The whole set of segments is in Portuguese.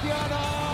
Cristiano.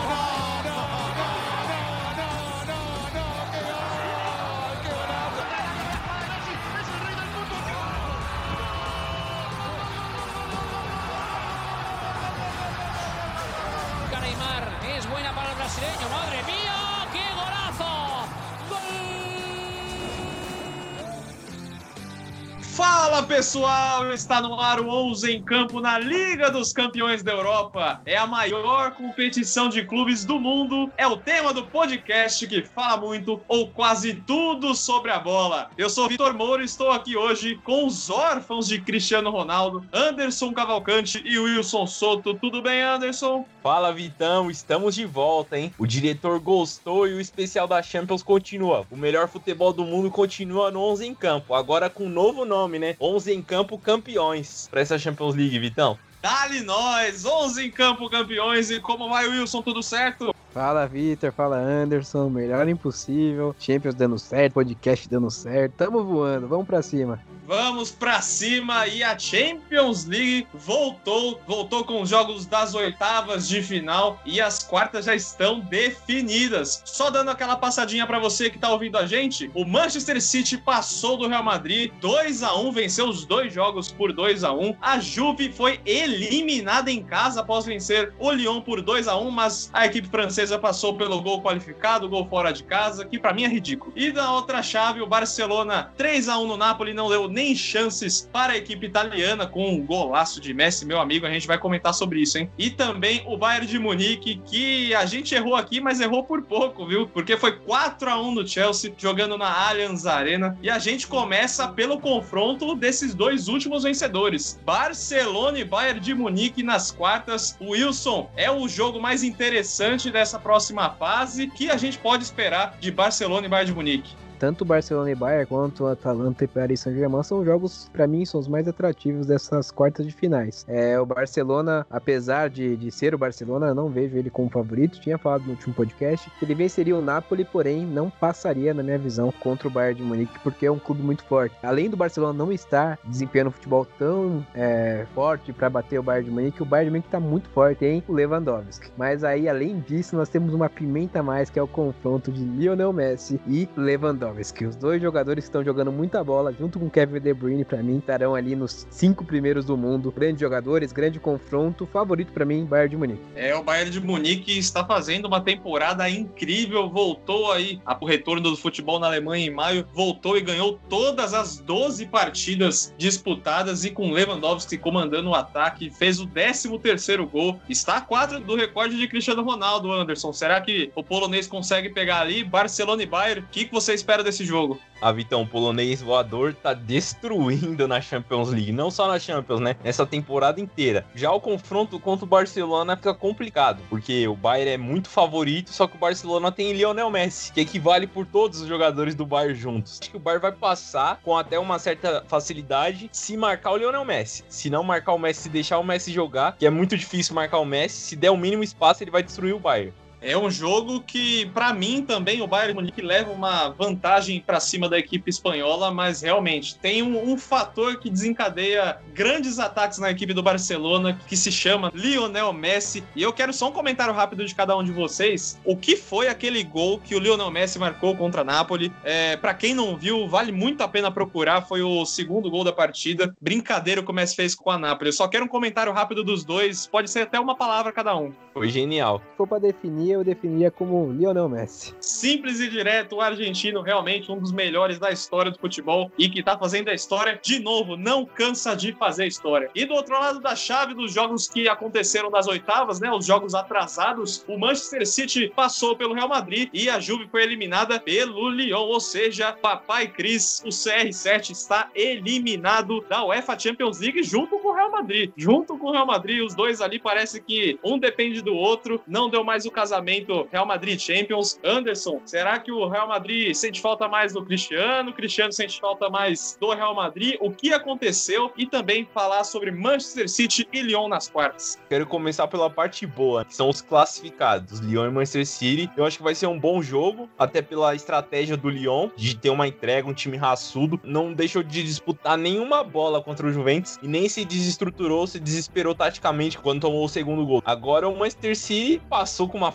Pessoal, está no ar o 11 em campo na Liga dos Campeões da Europa. É a maior competição de clubes do mundo. É o tema do podcast que fala muito ou quase tudo sobre a bola. Eu sou Vitor Moura e estou aqui hoje com os órfãos de Cristiano Ronaldo, Anderson Cavalcante e Wilson Soto. Tudo bem, Anderson? Fala Vitão, estamos de volta, hein? O diretor gostou e o especial da Champions continua. O melhor futebol do mundo continua no 11 em campo, agora com um novo nome, né? 11 em campo campeões para essa Champions League, Vitão. Dali nós, 11 em campo campeões e como vai Wilson, tudo certo? Fala Vitor, fala Anderson, melhor impossível. Champions dando certo, podcast dando certo. Tamo voando, vamos pra cima. Vamos pra cima e a Champions League voltou, voltou com os jogos das oitavas de final e as quartas já estão definidas. Só dando aquela passadinha para você que tá ouvindo a gente, o Manchester City passou do Real Madrid 2 a 1, venceu os dois jogos por 2 a 1. A Juve foi eliminada em casa após vencer o Lyon por 2 a 1, mas a equipe francesa passou pelo gol qualificado, gol fora de casa, que para mim é ridículo. E na outra chave, o Barcelona 3 a 1 no Napoli não deu nem chances para a equipe italiana com um golaço de Messi, meu amigo. A gente vai comentar sobre isso, hein? E também o Bayern de Munique, que a gente errou aqui, mas errou por pouco, viu? Porque foi 4 a 1 no Chelsea, jogando na Allianz Arena. E a gente começa pelo confronto desses dois últimos vencedores: Barcelona e Bayern de Munique nas quartas. Wilson é o jogo mais interessante dessa próxima fase. que a gente pode esperar de Barcelona e Bayern de Munique? Tanto Barcelona e Bayern quanto Atalanta e Paris Saint-Germain são jogos, para mim, são os mais atrativos dessas quartas de finais. É, o Barcelona, apesar de, de ser o Barcelona, não vejo ele como favorito. Tinha falado no último podcast que ele venceria o Napoli, porém não passaria, na minha visão, contra o Bayern de Munique, porque é um clube muito forte. Além do Barcelona não estar desempenhando um futebol tão é, forte para bater o Bayern de Munique, o Bayern de Munique está muito forte em o Lewandowski. Mas aí, além disso, nós temos uma pimenta a mais, que é o confronto de Lionel Messi e Lewandowski. Lewandowski. Os dois jogadores que estão jogando muita bola, junto com Kevin De Bruyne, para mim, estarão ali nos cinco primeiros do mundo. Grandes jogadores, grande confronto. Favorito para mim, Bayern de Munique. É, o Bayern de Munique está fazendo uma temporada incrível. Voltou aí o retorno do futebol na Alemanha em maio. Voltou e ganhou todas as 12 partidas disputadas e com Lewandowski comandando o ataque. Fez o 13 terceiro gol. Está a 4 do recorde de Cristiano Ronaldo, Anderson. Será que o polonês consegue pegar ali Barcelona e Bayern? O que você espera espera desse jogo? A Vitão, o polonês voador tá destruindo na Champions League. Não só na Champions, né? Nessa temporada inteira. Já o confronto contra o Barcelona fica complicado, porque o Bayern é muito favorito, só que o Barcelona tem Lionel Messi, que equivale por todos os jogadores do Bayern juntos. Acho que o Bayern vai passar com até uma certa facilidade se marcar o Lionel Messi. Se não marcar o Messi, se deixar o Messi jogar, que é muito difícil marcar o Messi, se der o mínimo espaço, ele vai destruir o Bayern. É um jogo que, para mim, também o Bayern Munique leva uma vantagem para cima da equipe espanhola, mas realmente tem um, um, fator que desencadeia grandes ataques na equipe do Barcelona, que se chama Lionel Messi. E eu quero só um comentário rápido de cada um de vocês. O que foi aquele gol que o Lionel Messi marcou contra a Napoli? É, para quem não viu, vale muito a pena procurar. Foi o segundo gol da partida. Brincadeira que o Messi fez com a Napoli. Eu só quero um comentário rápido dos dois. Pode ser até uma palavra cada um. Foi genial. For para definir, eu definiria como Lionel Messi. Simples e direto, o argentino realmente um dos melhores da história do futebol e que tá fazendo a história de novo, não cansa de fazer história. E do outro lado da chave dos jogos que aconteceram nas oitavas, né, os jogos atrasados, o Manchester City passou pelo Real Madrid e a Juve foi eliminada pelo Lyon, ou seja, papai Cris, o CR7 está eliminado da UEFA Champions League junto com o Real Madrid. Junto com o Real Madrid, os dois ali parece que um depende do outro, não deu mais o casamento revezamento Real Madrid Champions. Anderson, será que o Real Madrid sente falta mais do Cristiano? O Cristiano sente falta mais do Real Madrid? O que aconteceu? E também falar sobre Manchester City e Lyon nas quartas. Quero começar pela parte boa, que são os classificados, Lyon e Manchester City. Eu acho que vai ser um bom jogo, até pela estratégia do Lyon de ter uma entrega, um time raçudo. Não deixou de disputar nenhuma bola contra o Juventus e nem se desestruturou, se desesperou taticamente quando tomou o segundo gol. Agora o Manchester City passou com uma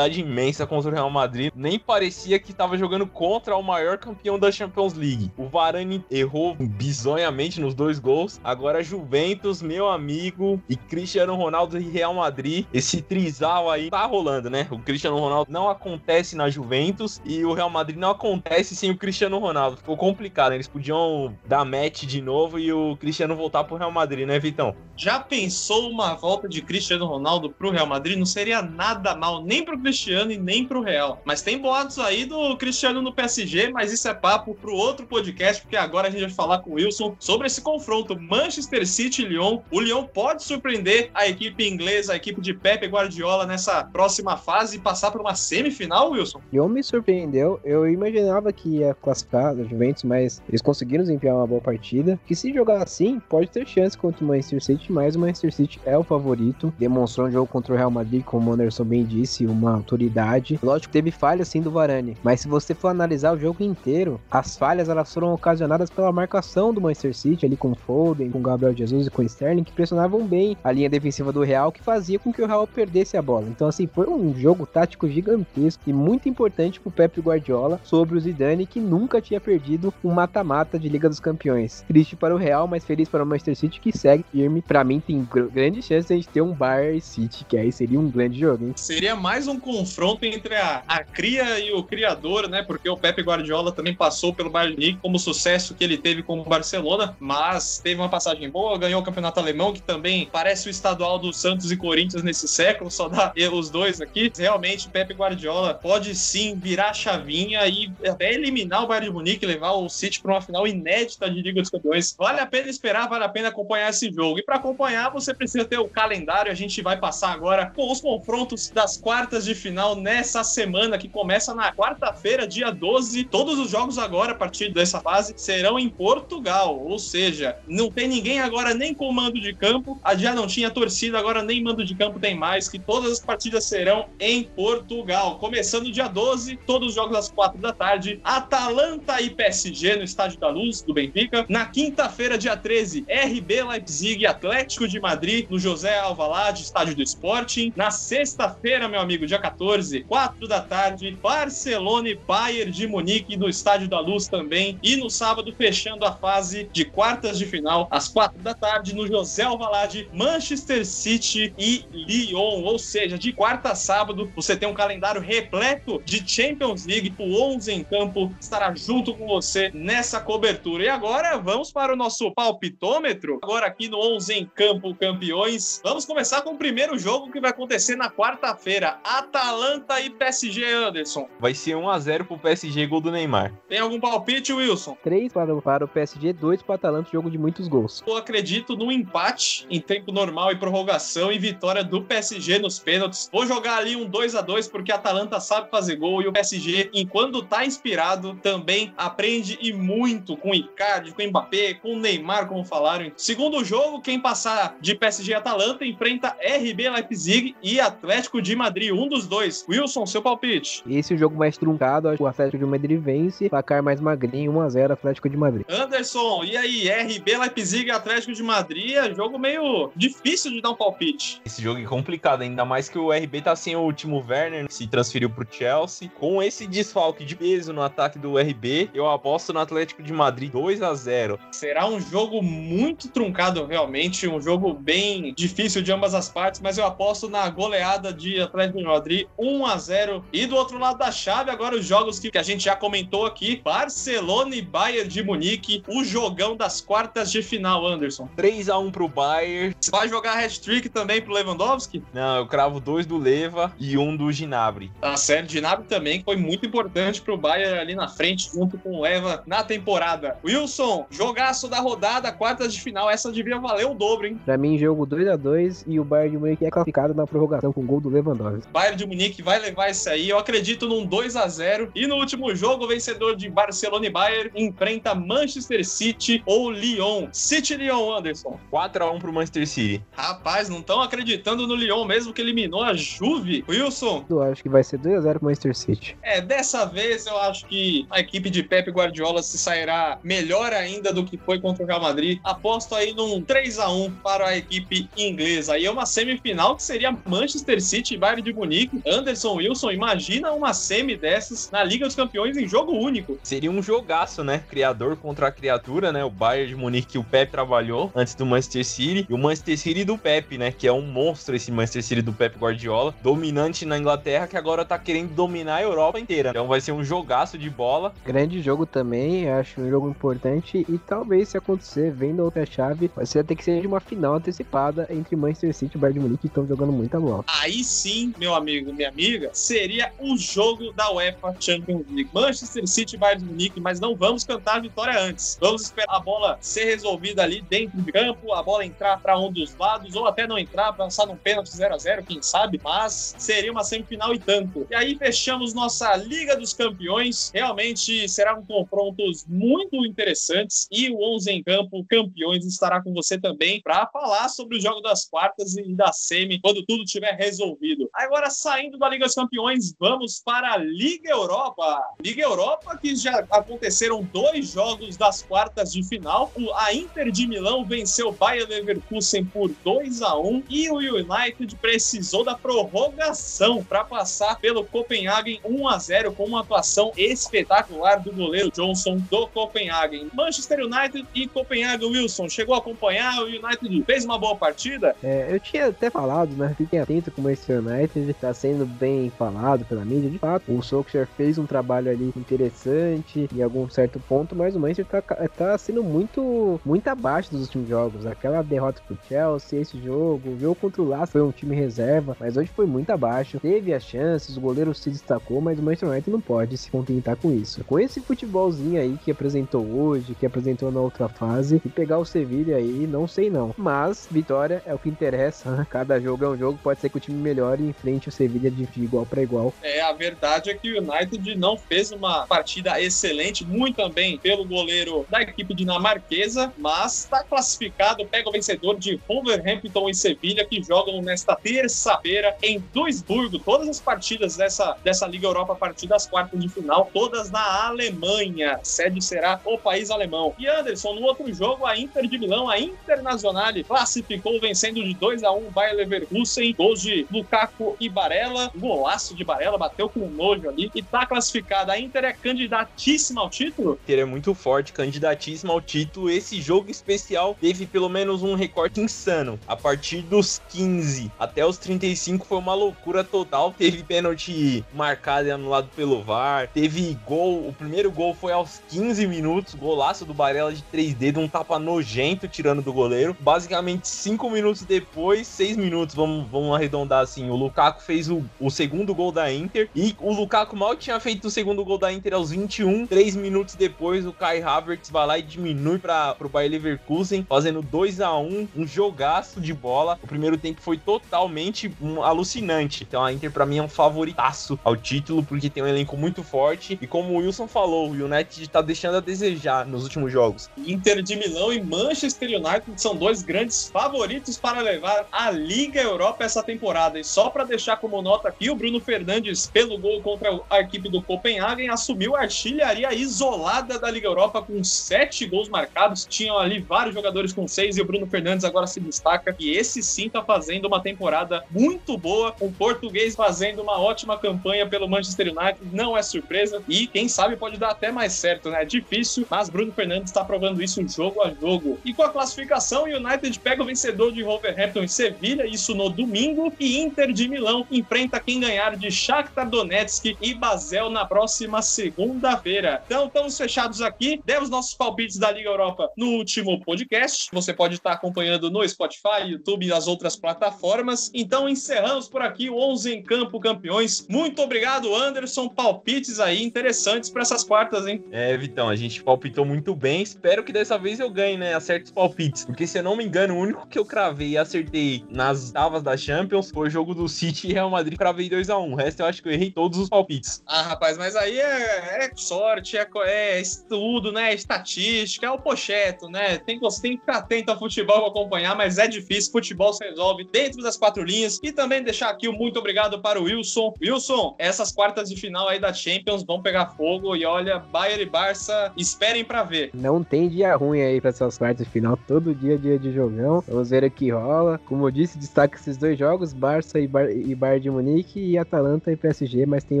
imensa contra o Real Madrid. Nem parecia que estava jogando contra o maior campeão da Champions League. O Varane errou bizonhamente nos dois gols. Agora Juventus, meu amigo, e Cristiano Ronaldo e Real Madrid. Esse trisal aí tá rolando, né? O Cristiano Ronaldo não acontece na Juventus e o Real Madrid não acontece sem o Cristiano Ronaldo. Ficou complicado, né? Eles podiam dar match de novo e o Cristiano voltar pro Real Madrid, né, Vitão? Já pensou uma volta de Cristiano Ronaldo pro Real Madrid? Não seria nada mal, nem pro Cristiano e nem pro Real. Mas tem boatos aí do Cristiano no PSG, mas isso é papo pro outro podcast, porque agora a gente vai falar com o Wilson sobre esse confronto Manchester City e Lyon. O Lyon pode surpreender a equipe inglesa, a equipe de Pepe Guardiola nessa próxima fase e passar para uma semifinal, Wilson? Lyon me surpreendeu. Eu imaginava que ia classificar da Juventus, mas eles conseguiram desempenhar uma boa partida. Que se jogar assim, pode ter chance contra o Manchester City, mas o Manchester City é o favorito. Demonstrou um jogo contra o Real Madrid, como o Anderson bem disse, uma autoridade. Lógico que teve falha sim do Varane, mas se você for analisar o jogo inteiro, as falhas elas foram ocasionadas pela marcação do Manchester City ali com Foden, com Gabriel Jesus e com Sterling, que pressionavam bem a linha defensiva do Real, que fazia com que o Real perdesse a bola. Então assim, foi um jogo tático gigantesco e muito importante pro Pep Guardiola sobre o Zidane, que nunca tinha perdido um mata-mata de Liga dos Campeões. Triste para o Real, mas feliz para o Manchester City, que segue firme. Para mim, tem gr grande chance de a gente ter um Bayern City, que aí seria um grande jogo, hein? Seria mais um confronto entre a, a cria e o criador, né? Porque o Pepe Guardiola também passou pelo Bayern Munique como sucesso que ele teve com o Barcelona, mas teve uma passagem boa, ganhou o campeonato alemão, que também parece o estadual do Santos e Corinthians nesse século, só dá os dois aqui. Realmente, Pepe Guardiola pode sim virar a chavinha e até eliminar o Bayern de Munique, levar o City para uma final inédita de Liga dos Campeões. Vale a pena esperar, vale a pena acompanhar esse jogo. E para acompanhar, você precisa ter o calendário. A gente vai passar agora com os confrontos das quartas de final nessa semana que começa na quarta-feira, dia 12. Todos os jogos agora, a partir dessa fase, serão em Portugal. Ou seja, não tem ninguém agora nem com mando de campo. A já não tinha torcida, agora nem mando de campo tem mais. Que todas as partidas serão em Portugal. Começando dia 12, todos os jogos às 4 da tarde. Atalanta e PSG no Estádio da Luz, do Benfica. Na quinta-feira, dia 13, RB Leipzig Atlético de Madrid, no José Alvalade, Estádio do Sporting. Na sexta-feira, meu amigo, dia 14, 4 da tarde, Barcelona e Bayern de Munique no Estádio da Luz também. E no sábado, fechando a fase de quartas de final, às 4 da tarde, no José Alvalade, Manchester City e Lyon. Ou seja, de quarta a sábado, você tem um calendário repleto de Champions League. O 11 em campo estará junto com você nessa cobertura. E agora, vamos para o nosso palpitômetro. Agora aqui no 11 em campo campeões. Vamos começar com o primeiro jogo que vai acontecer na quarta-feira. Atalanta e PSG Anderson. Vai ser 1x0 pro PSG, gol do Neymar. Tem algum palpite, Wilson? 3 para, o- para o PSG, 2 para o Atalanta, jogo de muitos gols. Eu acredito no empate em tempo normal e prorrogação e vitória do PSG nos pênaltis. Vou jogar ali um 2 a 2 porque a Atalanta sabe fazer gol e o PSG, enquanto tá inspirado, também aprende e muito com o Icardi, com o Mbappé, com o Neymar, como falaram. Segundo jogo, quem passar de PSG e Atalanta enfrenta RB Leipzig e Atlético de Madrid, um dos dois. Wilson, seu palpite. Esse é o jogo mais truncado, o Atlético de Madrid vence, placar mais magrinho, 1x0 Atlético de Madrid. Anderson, e aí? RB Leipzig e Atlético de Madrid é jogo meio difícil de dar um palpite. Esse jogo é complicado, ainda mais que o RB tá sem o Timo Werner, se transferiu pro Chelsea. Com esse desfalque de peso no ataque do RB, eu aposto no Atlético de Madrid 2 a 0 Será um jogo muito truncado, realmente. Um jogo bem difícil de ambas as partes, mas eu aposto na goleada de Atlético de Madrid 1 a 0 E do outro lado da chave, agora os jogos que que a gente já comentou aqui: Barcelona e Bayern de Munique, o jogão das quartas de final, Anderson. 3 a 1 pro Bayern. Você vai jogar hat-trick também pro Lewandowski? Não, eu cravo dois do Leva e um do Ginabri. A série de Gnabry também foi muito importante pro Bayern ali na frente, junto com o Leva na temporada. Wilson, jogaço da rodada, quartas de final. Essa devia valer o dobro, hein? Pra mim, jogo 2x2 e o Bayern de Munique é classificado na prorrogação com gol do Lewandowski. Bayern de Munique vai levar esse aí. Eu acredito num 2 a 0 E no último jogo, o vencedor de Barcelona e Bayern enfrenta Manchester City ou Lyon. City Lyon, Anderson. 4x1 pro Manchester City. Rapaz, não estão acreditando no Lyon mesmo que eliminou a Juve. Wilson. Eu acho que vai ser 2x0 pro Manchester City. É, dessa vez eu acho que a equipe de Pep Guardiola se sairá melhor ainda do que foi contra o Real Madrid. Aposto aí num 3 a 1 para a equipe inglesa. Aí é uma semifinal que seria Manchester City e Bayern de Munique. Anderson Wilson, imagina uma semi dessas na Liga dos Campeões em jogo único. Seria um jogaço, né? Criador contra a criatura, né? O Bayern de Munique que o Pep trabalhou antes do Manchester City e o Manchester City do Pep, né? Que é um monstro esse Manchester City do Pep Guardiola, dominante na Inglaterra que agora tá querendo dominar a Europa inteira. Então vai ser um jogaço de bola. Grande jogo também, acho um jogo importante e talvez se acontecer, vendo outra chave, vai ser ter que de uma final antecipada entre Manchester City e Bayern de Munique que estão jogando muita bola. Aí sim, meu amigo, minha amiga, seria o jogo da UEFA Champions League. Manchester City Bayern de Munique, mas não vamos cantar a vitória antes. Vamos esperar a bola ser resolvida ali dentro do campo, a bola entrar para um dos lados ou até não entrar, passar num pênalti 0 a 0 quem sabe, mas seria uma semifinal e tanto. E aí fechamos nossa Liga dos Campeões. Realmente serão confrontos muito interessantes e o 11 em campo campeões estará com você também para falar sobre o jogo das quartas e da semi quando tudo tiver resolvido. Agora saindo da Liga dos Campeões, vamos para a Liga Europa. Liga Europa que já aconteceram dois jogos das quartas de final. A Inter de Milão venceu o Bayer Leverkusen por 2 a 1 e o United precisou da prorrogação para passar pelo Copenhagen 1 a 0 com uma atuação espetacular do goleiro Johnson do Copenhagen. Manchester United e Copenhagen Wilson chegou a acompanhar, o United fez uma boa partida. É, eu tinha até falado, né? Fiquem atentos com o Manchester United, tá sendo bem falado pela mídia, de fato. O Solskjaer fez um trabalho ali interessante em algum certo ponto, mas o Manchester tá, tá sendo muito, muito abaixo dos últimos jogos. Aquela derrota pro Chelsea, esse jogo, o jogo contra o Laço foi um time reserva, mas hoje foi muito abaixo. Teve as chances, o goleiro se destacou, mas o Manchester United não pode se contentar com isso. Com esse futebolzinho aí que apresentou hoje, que apresentou na outra fase, e pegar o Sevilha aí, não sei não. Mas vitória é o que interessa? Cada jogo é um jogo, pode ser que o time melhore e enfrente o Sevilha de, igual para igual. É, a verdade é que o United não fez uma partida excelente, muito também pelo goleiro da equipe dinamarquesa, mas está classificado, pega o vencedor de Wolverhampton e Sevilha, que jogam nesta terça-feira em Duisburgo. Todas as partidas dessa, dessa Liga Europa a partir das quartas de final, todas na Alemanha. Sede será o país alemão. E Anderson, no outro jogo, a Inter de Milão, a Internazionale, classificou vencendo de 2 a 1 o Bayer Leverkusen, gols de Lukaku e Barella, golaço de Barella, bateu com nojo ali e tá classificada. A Inter é candidatíssima ao título? Ele é muito forte, candidatíssima ao título. Esse jogo especial teve pelo menos um recorte insano. A partir dos 15 até os 35 foi uma loucura total. Teve pênalti marcado e anulado pelo VAR. Teve gol, o primeiro gol foi aos 15 minutos, golaço do Barella de 3 dedos, um tapa nojento tirando do goleiro. Basicamente 5 minutos depois, 6 minutos, vamos, vamos arredondar assim, o Lukaku fez o, o segundo gol da Inter e o Lukaku mal tinha feito o segundo gol da Inter aos 21. 3 minutos depois, o Kai Havertz vai lá e diminui para o Bayer Leverkusen, fazendo 2 a 1 um jogaço de bola. O primeiro tempo foi totalmente um, alucinante. Então a Inter para mim é um favoritaço ao título porque tem um elenco muito forte e como o Wilson falou, o United tá deixando a desejar nos últimos jogos. Inter de Milão e Manchester United são dois grandes favoritos para levar a Liga Europa essa temporada. E só para deixar como nota aqui, o Bruno Fernandes, pelo gol contra a equipe do Copenhagen, assumiu a artilharia isolada da Liga Europa com sete gols marcados. Tinham ali vários jogadores com seis e o Bruno Fernandes agora se destaca. E esse sim tá fazendo uma temporada muito boa. Um português fazendo uma ótima campanha pelo Manchester United. Não é surpresa. E quem sabe pode dar até mais certo, né? É difícil, mas Bruno Fernandes está provando isso jogo a jogo. E com a classificação, o United pega o vencedor de Wolverhampton e Sevilha, isso no domingo. E Inter de Milão enfrenta quem ganhar de Shakhtar Donetsk e Basel na próxima segunda-feira. Então, estamos fechados aqui. Demos nossos palpites da Liga Europa no último podcast. Você pode estar acompanhando no Spotify, YouTube e as outras plataformas. Então, encerramos por aqui o 11 em Campo Campeões. Muito obrigado, Anderson. Palpites aí interessantes para essas quartas, hein? É, Vitão, a gente palpitou muito bem. Espero que dessa vez eu ganhe, né? Acerte os palpites. Porque se eu não me engano, o único que eu cravei e acertei nas oitavas da Champions foi o jogo do City City e Real Madrid pra ver 2x1. O resto eu acho que eu errei todos os palpites. Ah, rapaz, mas aí é, é sorte, é, é, estudo, né? É estatística, é o pocheto, né? Tem, você tem que ficar atento ao futebol pra acompanhar, mas é difícil. Futebol se resolve dentro das quatro linhas. E também deixar aqui o muito obrigado para o Wilson. Wilson, essas quartas de final aí da Champions vão pegar fogo. E olha, Bayern e Barça, esperem para ver. Não tem dia ruim aí para essas quartas de final. Todo dia, dia de jogão. Vamos ver o que rola. Como eu disse, destaque esses dois jogos: Barça e, Bar e Bayern de Munique e Atalanta e PSG. Mas tem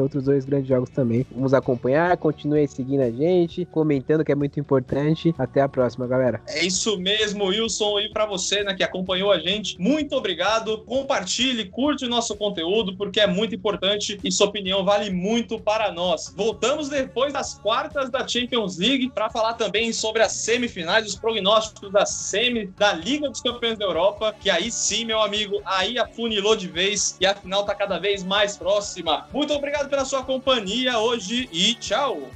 outros dois grandes jogos também. Vamos acompanhar. Continue seguindo a gente, comentando que é muito importante. Até a próxima, galera. É isso mesmo, Wilson. E para você, né, que acompanhou a gente, muito obrigado. Compartilhe, curte o nosso conteúdo, porque é muito importante e sua opinião vale muito para nós. Voltamos depois das quartas da Champions League para falar também sobre as semifinais, os prognósticos da semi da Liga dos Campeões da Europa, que aí sim, meu amigo, aí afunilou de vez e a final tá cada vez mais próxima. Muito obrigado pela sua companhia hoje e tchau!